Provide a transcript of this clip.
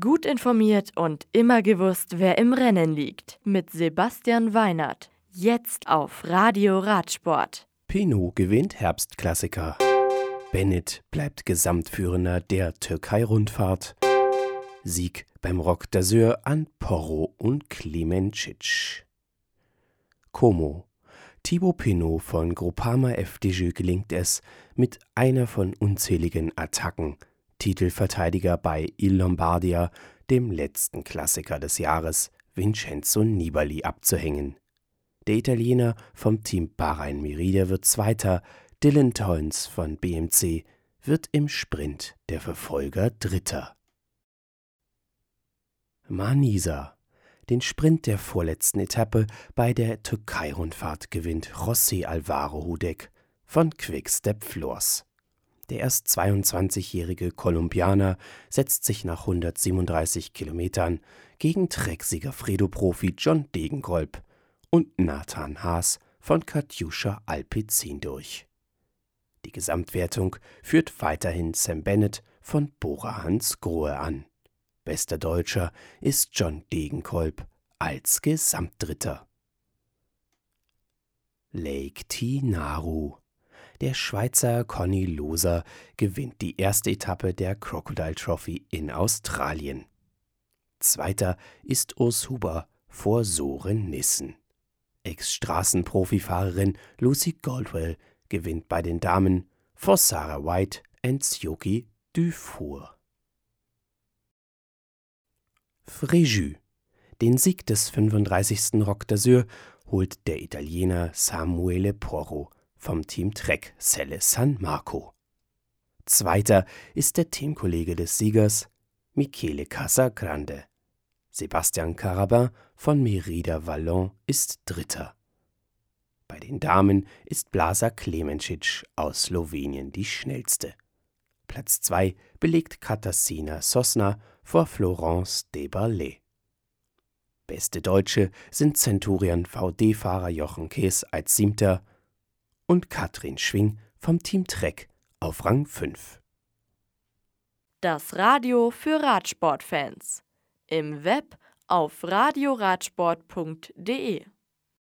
Gut informiert und immer gewusst, wer im Rennen liegt. Mit Sebastian Weinert. Jetzt auf Radio Radsport. Pinot gewinnt Herbstklassiker. Bennett bleibt Gesamtführender der Türkei-Rundfahrt. Sieg beim Rock d'Azur an Porro und Klemencic. Como. Thibaut Pinot von Groupama FDJ gelingt es, mit einer von unzähligen Attacken – Titelverteidiger bei Il Lombardia, dem letzten Klassiker des Jahres, Vincenzo Nibali abzuhängen. Der Italiener vom Team Bahrain Merida wird Zweiter, Dylan Toynes von BMC wird im Sprint der Verfolger Dritter. Manisa. Den Sprint der vorletzten Etappe bei der Türkei-Rundfahrt gewinnt José Alvaro Hudek von Quickstep Floors. Der erst 22-jährige Kolumbianer setzt sich nach 137 Kilometern gegen Trecksieger Fredo-Profi John Degenkolb und Nathan Haas von Katjuscha Alpecin durch. Die Gesamtwertung führt weiterhin Sam Bennett von Bora Hans Grohe an. Bester Deutscher ist John Degenkolb als Gesamtdritter. Lake Tinaru der Schweizer Conny Loser gewinnt die erste Etappe der Crocodile Trophy in Australien. Zweiter ist Urs Huber vor Soren Nissen. Ex-Straßenprofifahrerin Lucy Goldwell gewinnt bei den Damen vor Sarah White und Sjoki Dufour. Fréjus. Den Sieg des 35. Rock d'Azur holt der Italiener Samuele Porro vom Team Trek Selle San Marco. Zweiter ist der Teamkollege des Siegers Michele Casagrande. Sebastian Carabin von Merida Vallon ist Dritter. Bei den Damen ist Blasa Klemencic aus Slowenien die schnellste. Platz 2 belegt Katarzyna Sosna vor Florence Debarlet. Beste Deutsche sind Centurion VD-Fahrer Jochen Kees als Siebter und Katrin Schwing vom Team Trek auf Rang 5. Das Radio für Radsportfans. Im Web auf radioradsport.de